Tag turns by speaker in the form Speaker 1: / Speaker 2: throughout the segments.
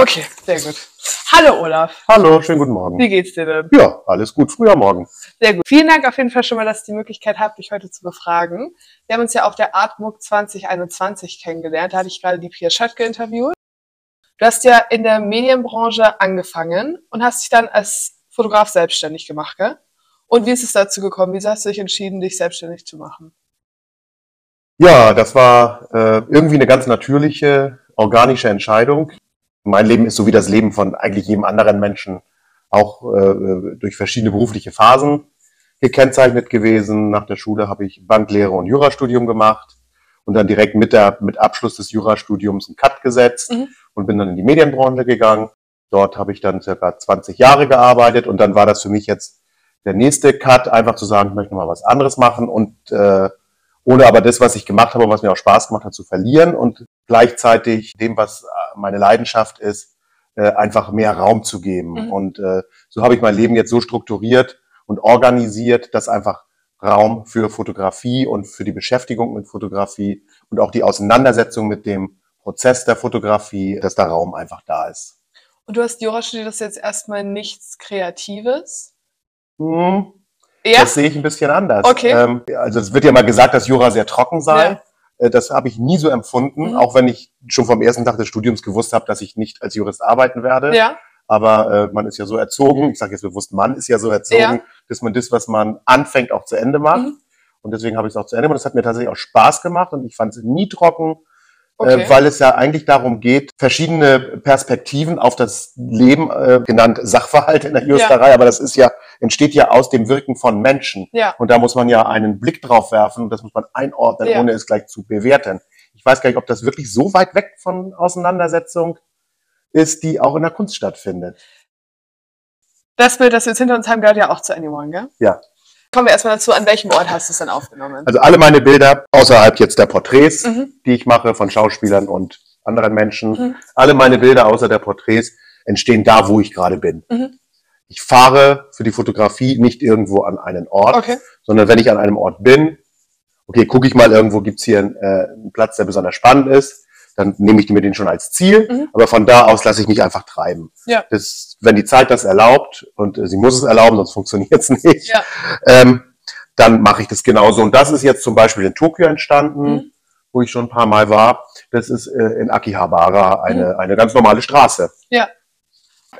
Speaker 1: Okay, sehr gut. Hallo Olaf.
Speaker 2: Hallo, schönen guten Morgen.
Speaker 1: Wie geht's dir denn?
Speaker 2: Ja, alles gut. Früher Morgen.
Speaker 1: Sehr gut. Vielen Dank auf jeden Fall schon mal, dass ich die Möglichkeit habe, dich heute zu befragen. Wir haben uns ja auf der Artmuck 2021 kennengelernt. Da hatte ich gerade die Pia Schöttke interviewt. Du hast ja in der Medienbranche angefangen und hast dich dann als Fotograf selbstständig gemacht, gell? Und wie ist es dazu gekommen? Wieso hast du dich entschieden, dich selbstständig zu machen?
Speaker 2: Ja, das war äh, irgendwie eine ganz natürliche, organische Entscheidung. Mein Leben ist so wie das Leben von eigentlich jedem anderen Menschen auch äh, durch verschiedene berufliche Phasen gekennzeichnet gewesen. Nach der Schule habe ich Banklehre und Jurastudium gemacht und dann direkt mit der mit Abschluss des Jurastudiums einen Cut gesetzt mhm. und bin dann in die Medienbranche gegangen. Dort habe ich dann circa 20 Jahre gearbeitet und dann war das für mich jetzt der nächste Cut, einfach zu sagen, ich möchte mal was anderes machen und äh, ohne aber das, was ich gemacht habe, was mir auch Spaß gemacht hat, zu verlieren und gleichzeitig dem, was meine Leidenschaft ist, äh, einfach mehr Raum zu geben. Mhm. Und äh, so habe ich mein Leben jetzt so strukturiert und organisiert, dass einfach Raum für Fotografie und für die Beschäftigung mit Fotografie und auch die Auseinandersetzung mit dem Prozess der Fotografie, dass da Raum einfach da ist.
Speaker 1: Und du hast Jura studiert, das ist jetzt erstmal nichts Kreatives?
Speaker 2: Hm, ja? Das sehe ich ein bisschen anders.
Speaker 1: Okay. Ähm,
Speaker 2: also es wird ja mal gesagt, dass Jura sehr trocken sei. Ja. Äh, das habe ich nie so empfunden, mhm. auch wenn ich schon vom ersten Tag des Studiums gewusst habe, dass ich nicht als Jurist arbeiten werde.
Speaker 1: Ja.
Speaker 2: Aber äh, man ist ja so erzogen, ich sage jetzt bewusst, man ist ja so erzogen, ja. dass man das, was man anfängt, auch zu Ende macht. Mhm. Und deswegen habe ich es auch zu Ende gemacht. Das hat mir tatsächlich auch Spaß gemacht und ich fand es nie trocken, okay. äh, weil es ja eigentlich darum geht, verschiedene Perspektiven auf das Leben, äh, genannt Sachverhalt in der Juristerei, ja. aber das ist ja, entsteht ja aus dem Wirken von Menschen.
Speaker 1: Ja.
Speaker 2: Und da muss man ja einen Blick drauf werfen und das muss man einordnen, ja. ohne es gleich zu bewerten. Ich weiß gar nicht, ob das wirklich so weit weg von Auseinandersetzung ist, die auch in der Kunst stattfindet.
Speaker 1: Das Bild, das wir jetzt hinter uns haben, gehört ja auch zu Anyone, gell?
Speaker 2: Ja.
Speaker 1: Kommen wir erstmal dazu, an welchem Ort hast du es denn aufgenommen?
Speaker 2: Also alle meine Bilder, außerhalb jetzt der Porträts, mhm. die ich mache von Schauspielern und anderen Menschen, mhm. alle meine Bilder außer der Porträts entstehen da, wo ich gerade bin. Mhm. Ich fahre für die Fotografie nicht irgendwo an einen Ort,
Speaker 1: okay.
Speaker 2: sondern wenn ich an einem Ort bin, okay, gucke ich mal irgendwo, gibt's hier einen, äh, einen Platz, der besonders spannend ist, dann nehme ich mir den schon als Ziel, mhm. aber von da aus lasse ich mich einfach treiben.
Speaker 1: Ja.
Speaker 2: Das, wenn die Zeit das erlaubt, und äh, sie muss es erlauben, sonst funktioniert es nicht,
Speaker 1: ja.
Speaker 2: ähm, dann mache ich das genauso. Und das ist jetzt zum Beispiel in Tokio entstanden, mhm. wo ich schon ein paar Mal war. Das ist äh, in Akihabara eine, mhm. eine ganz normale Straße.
Speaker 1: Ja.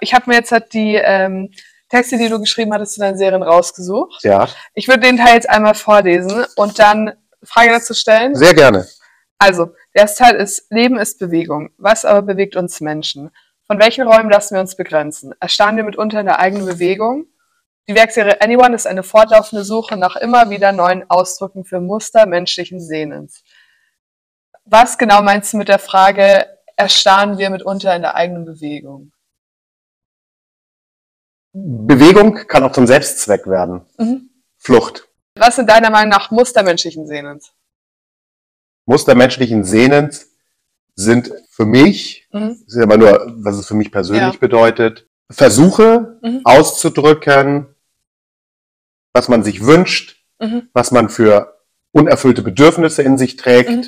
Speaker 1: Ich habe mir jetzt halt die ähm, Texte, die du geschrieben hattest zu deinen Serien rausgesucht.
Speaker 2: Ja.
Speaker 1: Ich würde den Teil jetzt einmal vorlesen und dann Frage dazu stellen.
Speaker 2: Sehr gerne.
Speaker 1: Also, der erste Teil ist, Leben ist Bewegung. Was aber bewegt uns Menschen? Von welchen Räumen lassen wir uns begrenzen? Erstarren wir mitunter in der eigenen Bewegung? Die Werkserie Anyone ist eine fortlaufende Suche nach immer wieder neuen Ausdrücken für Muster menschlichen Sehnens. Was genau meinst du mit der Frage, erstarren wir mitunter in der eigenen Bewegung?
Speaker 2: Bewegung kann auch zum Selbstzweck werden. Mhm. Flucht.
Speaker 1: Was sind deiner Meinung nach Muster menschlichen Sehnens?
Speaker 2: Muster menschlichen Sehnens sind für mich, mhm. das ist aber nur, was es für mich persönlich ja. bedeutet, Versuche mhm. auszudrücken, was man sich wünscht, mhm. was man für unerfüllte Bedürfnisse in sich trägt. Mhm.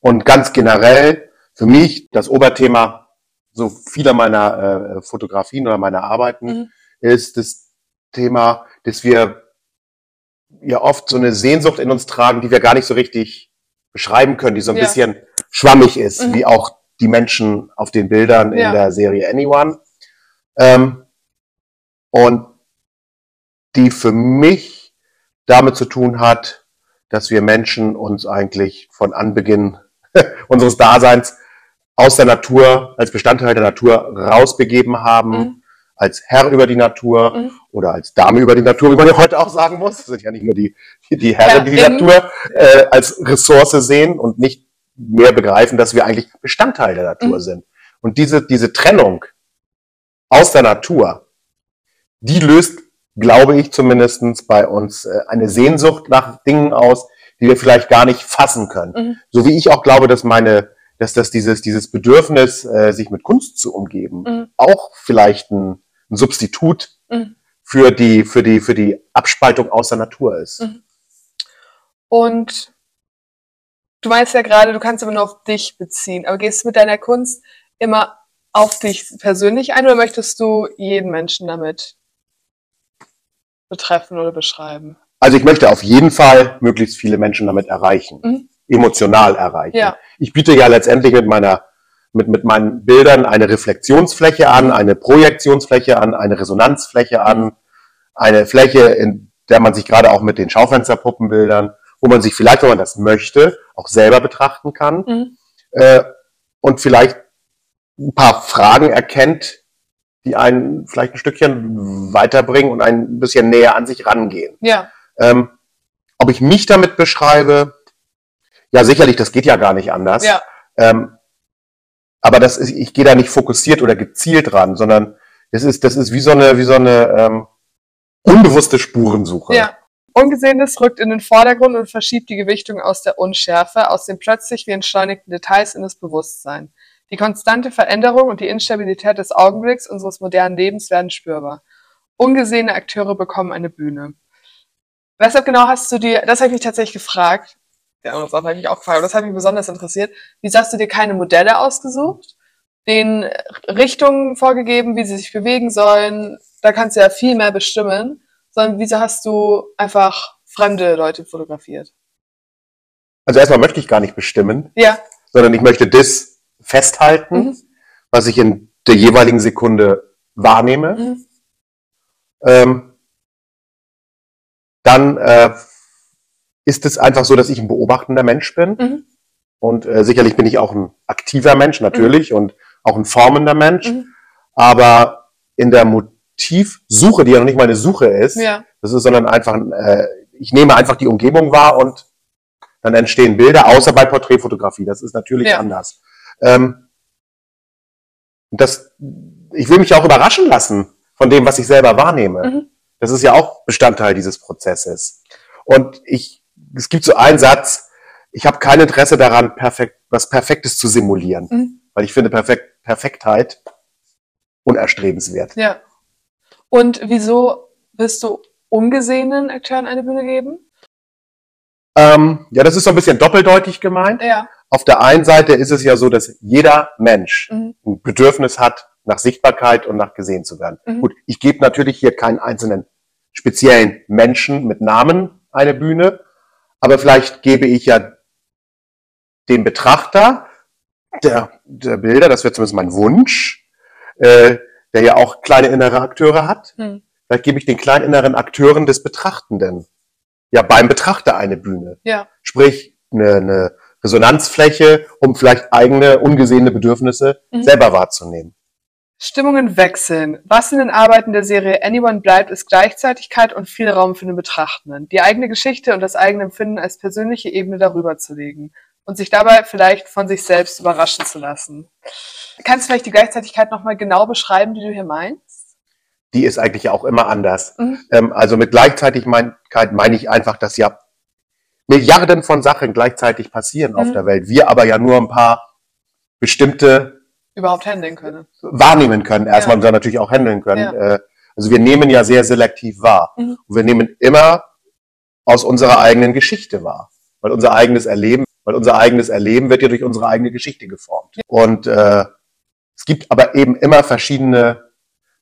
Speaker 2: Und ganz generell für mich das Oberthema so vieler meiner äh, Fotografien oder meiner Arbeiten mhm. ist das Thema, dass wir ja oft so eine Sehnsucht in uns tragen, die wir gar nicht so richtig beschreiben können, die so ein ja. bisschen schwammig ist, mhm. wie auch die Menschen auf den Bildern in der Serie Anyone. Ähm, und die für mich damit zu tun hat, dass wir Menschen uns eigentlich von Anbeginn unseres Daseins aus der Natur, als Bestandteil der Natur rausbegeben haben, mhm als Herr über die Natur mhm. oder als Dame über die Natur, wie man ja heute auch sagen muss. Das sind ja nicht nur die, die Herren, die die Natur äh, als Ressource sehen und nicht mehr begreifen, dass wir eigentlich Bestandteil der Natur mhm. sind. Und diese, diese Trennung aus der Natur, die löst, glaube ich zumindestens bei uns äh, eine Sehnsucht nach Dingen aus, die wir vielleicht gar nicht fassen können. Mhm. So wie ich auch glaube, dass meine dass das dieses, dieses Bedürfnis, äh, sich mit Kunst zu umgeben, mhm. auch vielleicht ein, ein Substitut mhm. für die, für die, für die Abspaltung aus der Natur ist. Mhm.
Speaker 1: Und du meinst ja gerade, du kannst immer nur auf dich beziehen, aber gehst mit deiner Kunst immer auf dich persönlich ein oder möchtest du jeden Menschen damit betreffen oder beschreiben?
Speaker 2: Also ich möchte auf jeden Fall möglichst viele Menschen damit erreichen, mhm. emotional erreichen. Ja. Ich biete ja letztendlich mit meiner mit, mit meinen Bildern eine Reflexionsfläche an, eine Projektionsfläche an, eine Resonanzfläche an, eine Fläche, in der man sich gerade auch mit den Schaufensterpuppenbildern, wo man sich vielleicht, wenn man das möchte, auch selber betrachten kann mhm. äh, und vielleicht ein paar Fragen erkennt, die einen vielleicht ein Stückchen weiterbringen und ein bisschen näher an sich rangehen.
Speaker 1: Ja.
Speaker 2: Ähm, ob ich mich damit beschreibe, ja sicherlich, das geht ja gar nicht anders.
Speaker 1: Ja.
Speaker 2: Ähm, aber das ist, ich gehe da nicht fokussiert oder gezielt ran, sondern das ist, das ist wie so eine, wie so eine ähm, unbewusste Spurensuche.
Speaker 1: Ja. Ungesehenes rückt in den Vordergrund und verschiebt die Gewichtung aus der Unschärfe, aus den plötzlich wie entschleunigten Details in das Bewusstsein. Die konstante Veränderung und die Instabilität des Augenblicks unseres modernen Lebens werden spürbar. Ungesehene Akteure bekommen eine Bühne. Weshalb genau hast du dir, das habe ich mich tatsächlich gefragt, andere Sache habe ich mich auch gefragt, das hat mich besonders interessiert, wieso hast du dir keine Modelle ausgesucht, den Richtungen vorgegeben, wie sie sich bewegen sollen, da kannst du ja viel mehr bestimmen, sondern wieso hast du einfach fremde Leute fotografiert?
Speaker 2: Also erstmal möchte ich gar nicht bestimmen,
Speaker 1: ja.
Speaker 2: sondern ich möchte das festhalten, mhm. was ich in der jeweiligen Sekunde wahrnehme. Mhm. Ähm, dann äh, ist es einfach so, dass ich ein beobachtender Mensch bin. Mhm. Und äh, sicherlich bin ich auch ein aktiver Mensch, natürlich, mhm. und auch ein formender Mensch. Mhm. Aber in der Motivsuche, die ja noch nicht mal eine Suche ist,
Speaker 1: ja.
Speaker 2: das ist, sondern einfach, äh, ich nehme einfach die Umgebung wahr und dann entstehen Bilder, außer bei Porträtfotografie. Das ist natürlich ja. anders. Ähm, das, ich will mich auch überraschen lassen von dem, was ich selber wahrnehme. Mhm. Das ist ja auch Bestandteil dieses Prozesses. Und ich, es gibt so einen Satz, ich habe kein Interesse daran, perfekt, was Perfektes zu simulieren, mhm. weil ich finde Perfekt, Perfektheit unerstrebenswert.
Speaker 1: Ja. Und wieso wirst du ungesehenen Akteuren eine Bühne geben?
Speaker 2: Ähm, ja, das ist so ein bisschen doppeldeutig gemeint.
Speaker 1: Ja.
Speaker 2: Auf der einen Seite ist es ja so, dass jeder Mensch mhm. ein Bedürfnis hat nach Sichtbarkeit und nach gesehen zu werden. Mhm. Gut, ich gebe natürlich hier keinen einzelnen speziellen Menschen mit Namen eine Bühne, aber vielleicht gebe ich ja dem Betrachter der, der Bilder, das wäre zumindest mein Wunsch, äh, der ja auch kleine innere Akteure hat, mhm. vielleicht gebe ich den kleinen inneren Akteuren des Betrachtenden ja beim Betrachter eine Bühne.
Speaker 1: Ja.
Speaker 2: Sprich, eine, eine Resonanzfläche, um vielleicht eigene ungesehene Bedürfnisse mhm. selber wahrzunehmen.
Speaker 1: Stimmungen wechseln. Was in den Arbeiten der Serie Anyone bleibt, ist Gleichzeitigkeit und viel Raum für den Betrachtenden. Die eigene Geschichte und das eigene Empfinden als persönliche Ebene darüber zu legen und sich dabei vielleicht von sich selbst überraschen zu lassen. Kannst du vielleicht die Gleichzeitigkeit nochmal genau beschreiben, die du hier meinst?
Speaker 2: Die ist eigentlich auch immer anders. Mhm. Ähm, also mit Gleichzeitigkeit meine ich einfach, dass ja Milliarden von Sachen gleichzeitig passieren mhm. auf der Welt. Wir aber ja nur ein paar bestimmte
Speaker 1: überhaupt handeln können.
Speaker 2: Wahrnehmen können, erstmal ja. und dann natürlich auch handeln können. Ja. Äh, also wir nehmen ja sehr selektiv wahr. Mhm. Und wir nehmen immer aus unserer eigenen Geschichte wahr. Weil unser eigenes Erleben, weil unser eigenes Erleben wird ja durch unsere eigene Geschichte geformt. Ja. Und äh, es gibt aber eben immer verschiedene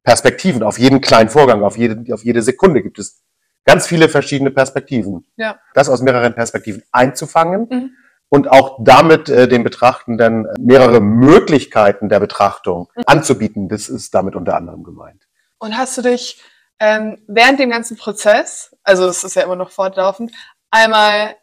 Speaker 2: Perspektiven auf jeden kleinen Vorgang, auf jede, auf jede Sekunde gibt es ganz viele verschiedene Perspektiven.
Speaker 1: Ja.
Speaker 2: Das aus mehreren Perspektiven einzufangen. Mhm und auch damit äh, den Betrachtenden mehrere Möglichkeiten der Betrachtung mhm. anzubieten. Das ist damit unter anderem gemeint.
Speaker 1: Und hast du dich ähm, während dem ganzen Prozess, also es ist ja immer noch fortlaufend, einmal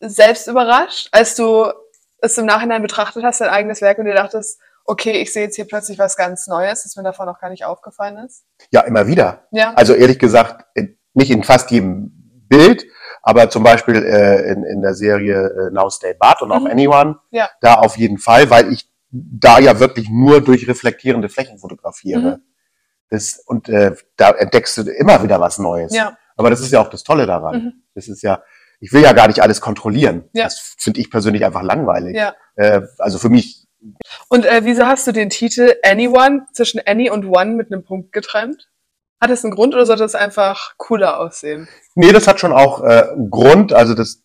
Speaker 1: selbst überrascht, als du es im Nachhinein betrachtet hast, dein eigenes Werk und dir dachtest, okay, ich sehe jetzt hier plötzlich was ganz Neues, das mir davon noch gar nicht aufgefallen ist?
Speaker 2: Ja, immer wieder.
Speaker 1: Ja.
Speaker 2: Also ehrlich gesagt, nicht in fast jedem Bild, aber zum Beispiel äh, in, in der Serie äh, Now Stay But und auch mhm. Anyone,
Speaker 1: ja.
Speaker 2: da auf jeden Fall, weil ich da ja wirklich nur durch reflektierende Flächen fotografiere. Mhm. Das, und äh, da entdeckst du immer wieder was Neues.
Speaker 1: Ja.
Speaker 2: Aber das ist ja auch das Tolle daran. Mhm. Das ist ja, ich will ja gar nicht alles kontrollieren. Ja. Das finde ich persönlich einfach langweilig.
Speaker 1: Ja.
Speaker 2: Äh, also für mich.
Speaker 1: Und äh, wieso hast du den Titel Anyone zwischen Any und One mit einem Punkt getrennt? Hat es einen Grund oder sollte es einfach cooler aussehen?
Speaker 2: Nee, das hat schon auch äh, einen Grund. Also das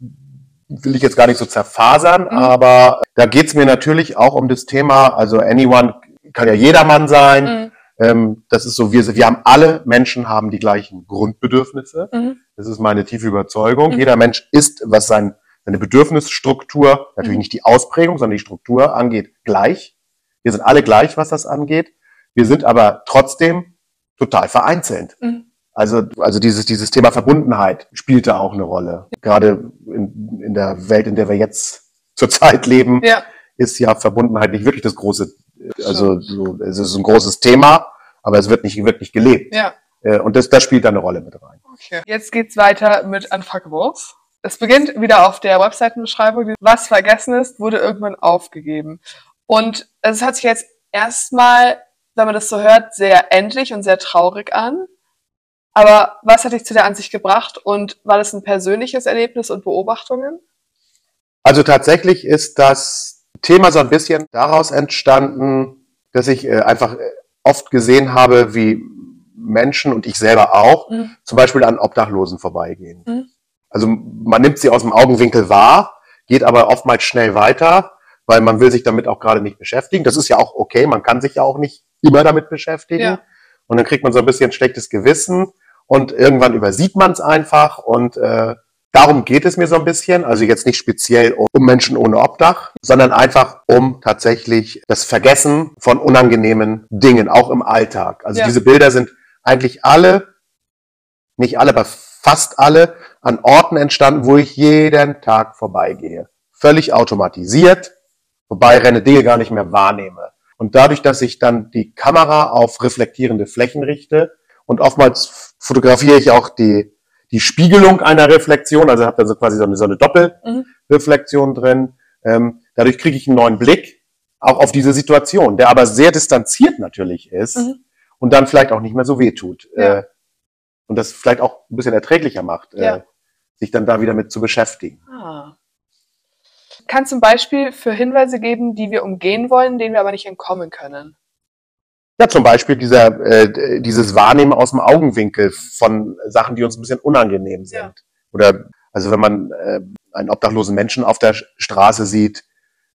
Speaker 2: will ich jetzt gar nicht so zerfasern, mhm. aber da geht es mir natürlich auch um das Thema, also Anyone kann ja jedermann sein. Mhm. Ähm, das ist so, wir, wir haben alle Menschen haben die gleichen Grundbedürfnisse. Mhm. Das ist meine tiefe Überzeugung. Mhm. Jeder Mensch ist, was sein, seine Bedürfnisstruktur, natürlich mhm. nicht die Ausprägung, sondern die Struktur angeht, gleich. Wir sind alle gleich, was das angeht. Wir sind aber trotzdem total vereinzelt. Mhm. Also, also dieses, dieses Thema Verbundenheit spielte auch eine Rolle. Gerade in, in der Welt, in der wir jetzt zurzeit leben, ja. ist ja Verbundenheit nicht wirklich das große, also so, es ist ein großes Thema, aber es wird nicht wirklich gelebt. Ja. Äh, und das, das spielt da eine Rolle mit rein.
Speaker 1: Okay. Jetzt geht's weiter mit Unfuckables. Es beginnt wieder auf der Webseitenbeschreibung. Was vergessen ist, wurde irgendwann aufgegeben. Und es hat sich jetzt erstmal, wenn man das so hört, sehr endlich und sehr traurig an. Aber was hat dich zu der Ansicht gebracht und war das ein persönliches Erlebnis und Beobachtungen?
Speaker 2: Also tatsächlich ist das Thema so ein bisschen daraus entstanden, dass ich äh, einfach äh, oft gesehen habe, wie Menschen und ich selber auch mhm. zum Beispiel an Obdachlosen vorbeigehen. Mhm. Also man nimmt sie aus dem Augenwinkel wahr, geht aber oftmals schnell weiter, weil man will sich damit auch gerade nicht beschäftigen. Das ist ja auch okay, man kann sich ja auch nicht immer damit beschäftigen. Ja. Und dann kriegt man so ein bisschen schlechtes Gewissen und irgendwann übersieht man es einfach und äh, darum geht es mir so ein bisschen. Also jetzt nicht speziell um Menschen ohne Obdach, sondern einfach um tatsächlich das Vergessen von unangenehmen Dingen, auch im Alltag. Also ja. diese Bilder sind eigentlich alle, nicht alle, aber fast alle an Orten entstanden, wo ich jeden Tag vorbeigehe. Völlig automatisiert, wobei Renne Dinge gar nicht mehr wahrnehme. Und dadurch, dass ich dann die Kamera auf reflektierende Flächen richte, und oftmals fotografiere ich auch die, die Spiegelung einer Reflexion, also habe da so quasi so eine, so eine Doppelreflexion mhm. drin. Ähm, dadurch kriege ich einen neuen Blick auch auf diese Situation, der aber sehr distanziert natürlich ist mhm. und dann vielleicht auch nicht mehr so weh tut. Ja. Äh, und das vielleicht auch ein bisschen erträglicher macht, äh, ja. äh, sich dann da wieder mit zu beschäftigen. Ah.
Speaker 1: Du ein Beispiel für Hinweise geben, die wir umgehen wollen, denen wir aber nicht entkommen können?
Speaker 2: Ja, zum Beispiel dieser, äh, dieses Wahrnehmen aus dem Augenwinkel von Sachen, die uns ein bisschen unangenehm sind. Ja. Oder also wenn man äh, einen obdachlosen Menschen auf der Straße sieht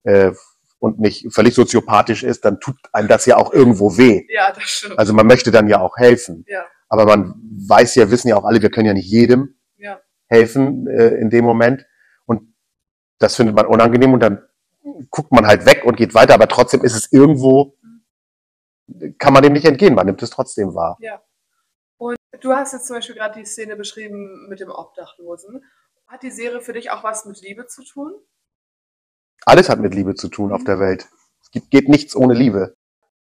Speaker 2: äh, und nicht völlig soziopathisch ist, dann tut einem das ja auch irgendwo weh. Ja, das stimmt. Also man möchte dann ja auch helfen. Ja. Aber man weiß ja, wissen ja auch alle, wir können ja nicht jedem ja. helfen äh, in dem Moment. Das findet man unangenehm und dann guckt man halt weg und geht weiter, aber trotzdem ist es irgendwo kann man dem nicht entgehen, man nimmt es trotzdem wahr.
Speaker 1: Ja. Und du hast jetzt zum Beispiel gerade die Szene beschrieben mit dem Obdachlosen. Hat die Serie für dich auch was mit Liebe zu tun?
Speaker 2: Alles hat mit Liebe zu tun mhm. auf der Welt. Es gibt, geht nichts ohne Liebe.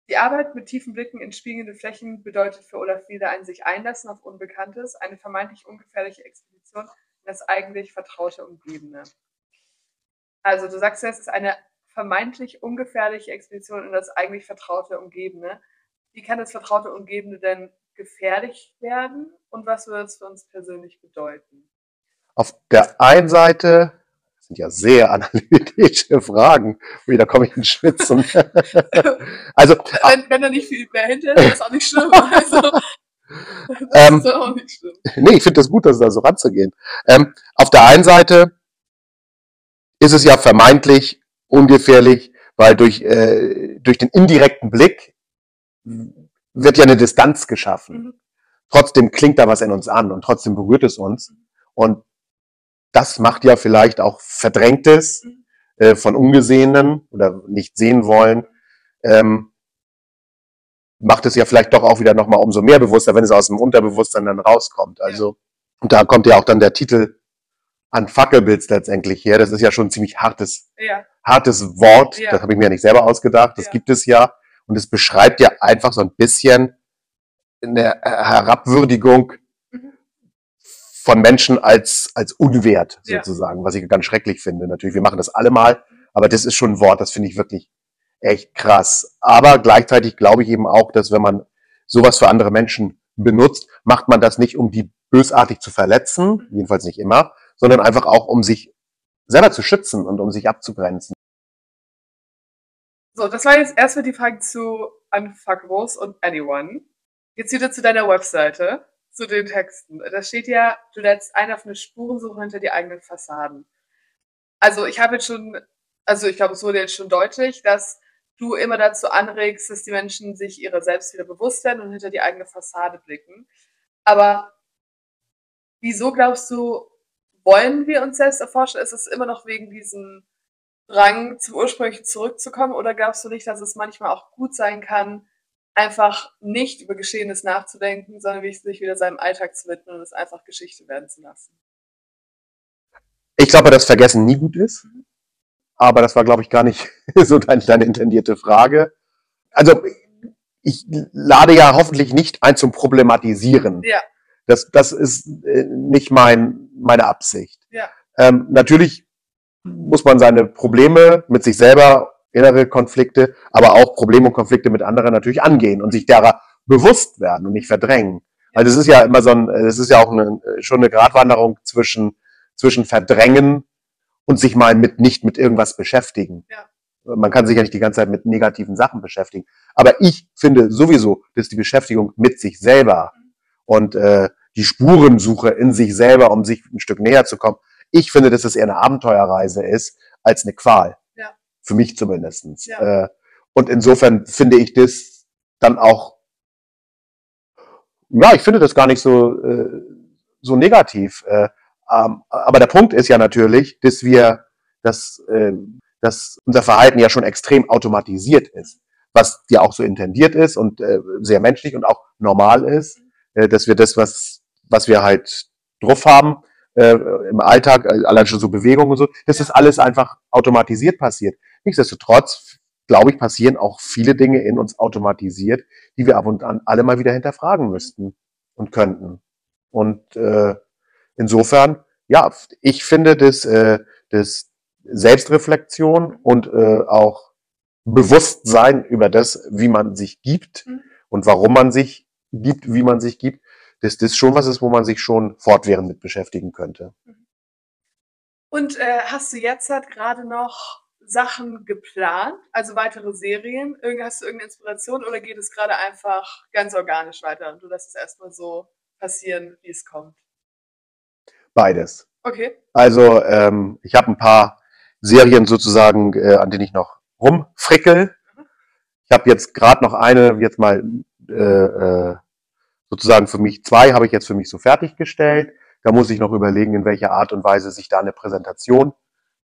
Speaker 1: Die Arbeit mit tiefen Blicken in spiegelnde Flächen bedeutet für Olaf wieder ein sich einlassen auf Unbekanntes, eine vermeintlich ungefährliche Expedition in das eigentlich vertraute Umgebende. Also du sagst ja, es ist eine vermeintlich ungefährliche Expedition in das eigentlich vertraute Umgebende. Wie kann das vertraute Umgebende denn gefährlich werden und was würde es für uns persönlich bedeuten?
Speaker 2: Auf der einen Seite das sind ja sehr analytische Fragen. Wieder komme ich in Schwitzen.
Speaker 1: also, wenn, wenn da nicht viel mehr hinter ist, ist auch nicht schlimm. Also, das
Speaker 2: ähm, ist auch nicht schlimm. Nee, ich finde das gut, dass da so ranzugehen. Ähm, auf der einen Seite ist es ja vermeintlich ungefährlich, weil durch, äh, durch den indirekten Blick wird ja eine Distanz geschaffen. Mhm. Trotzdem klingt da was in uns an und trotzdem berührt es uns. Und das macht ja vielleicht auch Verdrängtes mhm. äh, von Ungesehenen oder nicht sehen wollen, ähm, macht es ja vielleicht doch auch wieder nochmal umso mehr bewusster, wenn es aus dem Unterbewusstsein dann rauskommt. Also, und da kommt ja auch dann der Titel an Fackelbilds letztendlich her. Das ist ja schon ein ziemlich hartes, ja. hartes Wort. Ja. Das habe ich mir ja nicht selber ausgedacht. Das ja. gibt es ja. Und es beschreibt ja einfach so ein bisschen eine Herabwürdigung mhm. von Menschen als, als unwert sozusagen, was ich ganz schrecklich finde. Natürlich, wir machen das alle mal, aber das ist schon ein Wort, das finde ich wirklich echt krass. Aber gleichzeitig glaube ich eben auch, dass wenn man sowas für andere Menschen benutzt, macht man das nicht, um die bösartig zu verletzen, mhm. jedenfalls nicht immer, sondern einfach auch, um sich selber zu schützen und um sich abzugrenzen.
Speaker 1: So, das war jetzt erstmal die Frage zu Unfuckables und Anyone. Jetzt wieder zu deiner Webseite, zu den Texten. Da steht ja, du lädst ein auf eine Spurensuche hinter die eigenen Fassaden. Also ich habe jetzt schon, also ich glaube, es wurde jetzt schon deutlich, dass du immer dazu anregst, dass die Menschen sich ihrer selbst wieder bewusst werden und hinter die eigene Fassade blicken. Aber wieso glaubst du, wollen wir uns selbst erforschen? Ist es immer noch wegen diesem Drang, zum Ursprünglichen zurückzukommen? Oder glaubst du nicht, dass es manchmal auch gut sein kann, einfach nicht über Geschehenes nachzudenken, sondern sich wieder seinem Alltag zu widmen und es einfach Geschichte werden zu lassen?
Speaker 2: Ich glaube, dass Vergessen nie gut ist. Mhm. Aber das war, glaube ich, gar nicht so deine, deine intendierte Frage. Also ich lade ja hoffentlich nicht ein zum Problematisieren. Ja. Das, das ist äh, nicht mein, meine Absicht. Ja. Ähm, natürlich muss man seine Probleme mit sich selber, innere Konflikte, aber auch Probleme und Konflikte mit anderen natürlich angehen und sich derer bewusst werden und nicht verdrängen. Also es ist ja immer so ein, es ist ja auch eine, schon eine Gratwanderung zwischen, zwischen Verdrängen und sich mal mit nicht mit irgendwas beschäftigen. Ja. Man kann sich ja nicht die ganze Zeit mit negativen Sachen beschäftigen. Aber ich finde sowieso, dass die Beschäftigung mit sich selber mhm. Und äh, die Spurensuche in sich selber, um sich ein Stück näher zu kommen, ich finde, dass es eher eine Abenteuerreise ist als eine Qual. Ja. Für mich zumindestens. Ja. Äh, und insofern finde ich das dann auch, ja, ich finde das gar nicht so, äh, so negativ. Äh, ähm, aber der Punkt ist ja natürlich, dass wir, dass, äh, dass unser Verhalten ja schon extrem automatisiert ist, was ja auch so intendiert ist und äh, sehr menschlich und auch normal ist, äh, dass wir das, was, was wir halt drauf haben, äh, im Alltag, äh, allein schon so Bewegungen und so, dass das alles einfach automatisiert passiert. Nichtsdestotrotz, glaube ich, passieren auch viele Dinge in uns automatisiert, die wir ab und an alle mal wieder hinterfragen müssten und könnten. Und äh, Insofern, ja, ich finde, dass, äh, dass Selbstreflexion und äh, auch Bewusstsein über das, wie man sich gibt mhm. und warum man sich gibt, wie man sich gibt, dass das schon was ist, wo man sich schon fortwährend mit beschäftigen könnte. Mhm.
Speaker 1: Und äh, hast du jetzt halt gerade noch Sachen geplant, also weitere Serien? Hast du irgendeine Inspiration oder geht es gerade einfach ganz organisch weiter und du lässt es erstmal so passieren, wie es kommt?
Speaker 2: Beides.
Speaker 1: Okay.
Speaker 2: Also ähm, ich habe ein paar Serien sozusagen, äh, an denen ich noch rumfrickel. Ich habe jetzt gerade noch eine, jetzt mal äh, äh, sozusagen für mich, zwei habe ich jetzt für mich so fertiggestellt. Da muss ich noch überlegen, in welcher Art und Weise sich da eine Präsentation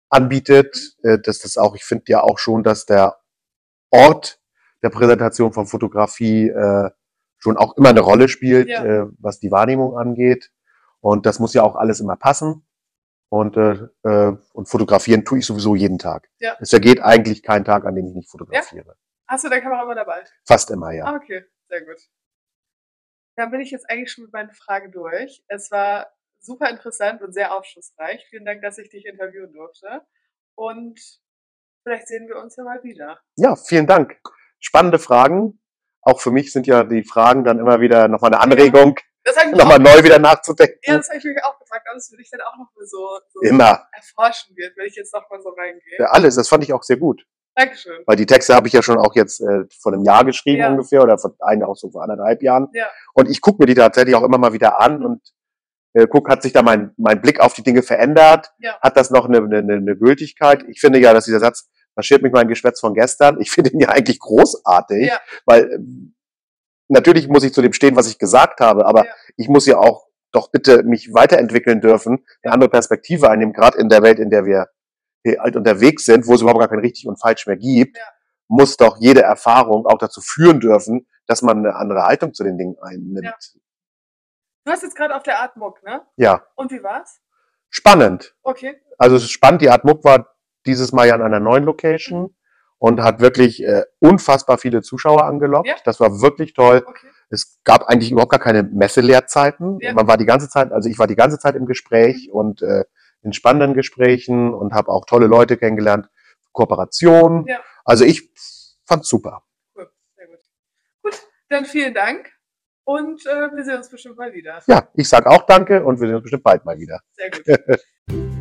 Speaker 2: anbietet. Äh, dass das auch, ich finde ja auch schon, dass der Ort der Präsentation von Fotografie äh, schon auch immer eine Rolle spielt, ja. äh, was die Wahrnehmung angeht. Und das muss ja auch alles immer passen. Und, äh, äh, und fotografieren tue ich sowieso jeden Tag. Ja. Es vergeht eigentlich kein Tag, an dem ich nicht fotografiere. Ja?
Speaker 1: Hast du deine Kamera immer dabei?
Speaker 2: Fast immer, ja.
Speaker 1: Ah, okay, sehr gut. Dann bin ich jetzt eigentlich schon mit meinen Fragen durch. Es war super interessant und sehr aufschlussreich. Vielen Dank, dass ich dich interviewen durfte. Und vielleicht sehen wir uns ja mal wieder.
Speaker 2: Ja, vielen Dank. Spannende Fragen. Auch für mich sind ja die Fragen dann immer wieder nochmal eine Anregung. Ja nochmal neu wieder nachzudenken.
Speaker 1: Ja, das habe ich mich auch gefragt, ob es für dich dann auch nochmal so, so
Speaker 2: Immer.
Speaker 1: erforschen wird, wenn ich jetzt nochmal so reingehe.
Speaker 2: Ja, alles, das fand ich auch sehr gut.
Speaker 1: Dankeschön.
Speaker 2: Weil die Texte habe ich ja schon auch jetzt äh, vor einem Jahr geschrieben ja. ungefähr oder vor einem auch so vor anderthalb Jahren. Ja. Und ich gucke mir die tatsächlich auch immer mal wieder an und äh, guck, hat sich da mein, mein Blick auf die Dinge verändert? Ja. Hat das noch eine, eine, eine Gültigkeit? Ich finde ja, dass dieser Satz, was schert mich mein Geschwätz von gestern, ich finde ihn ja eigentlich großartig, ja. weil ähm, natürlich muss ich zu dem stehen, was ich gesagt habe, aber ja. ich muss ja auch doch bitte mich weiterentwickeln dürfen, eine andere Perspektive einnehmen, gerade in der Welt, in der wir halt unterwegs sind, wo es überhaupt gar kein richtig und falsch mehr gibt, ja. muss doch jede Erfahrung auch dazu führen dürfen, dass man eine andere Haltung zu den Dingen einnimmt. Ja.
Speaker 1: Du hast jetzt gerade auf der Art Muck, ne?
Speaker 2: Ja.
Speaker 1: Und wie war's?
Speaker 2: Spannend.
Speaker 1: Okay.
Speaker 2: Also es ist spannend, die Art Muck war dieses Mal ja an einer neuen Location. Mhm und hat wirklich äh, unfassbar viele Zuschauer angelockt. Ja? Das war wirklich toll. Okay. Es gab eigentlich überhaupt gar keine Messelehrzeiten. Ja. Man war die ganze Zeit, also ich war die ganze Zeit im Gespräch mhm. und äh, in spannenden Gesprächen und habe auch tolle Leute kennengelernt. Kooperation. Ja. Also ich fand's super.
Speaker 1: Cool. Sehr gut. Gut, dann vielen Dank und äh, wir sehen uns bestimmt mal wieder.
Speaker 2: Ja, ich sag auch danke und wir sehen uns bestimmt bald mal wieder.
Speaker 1: Sehr gut.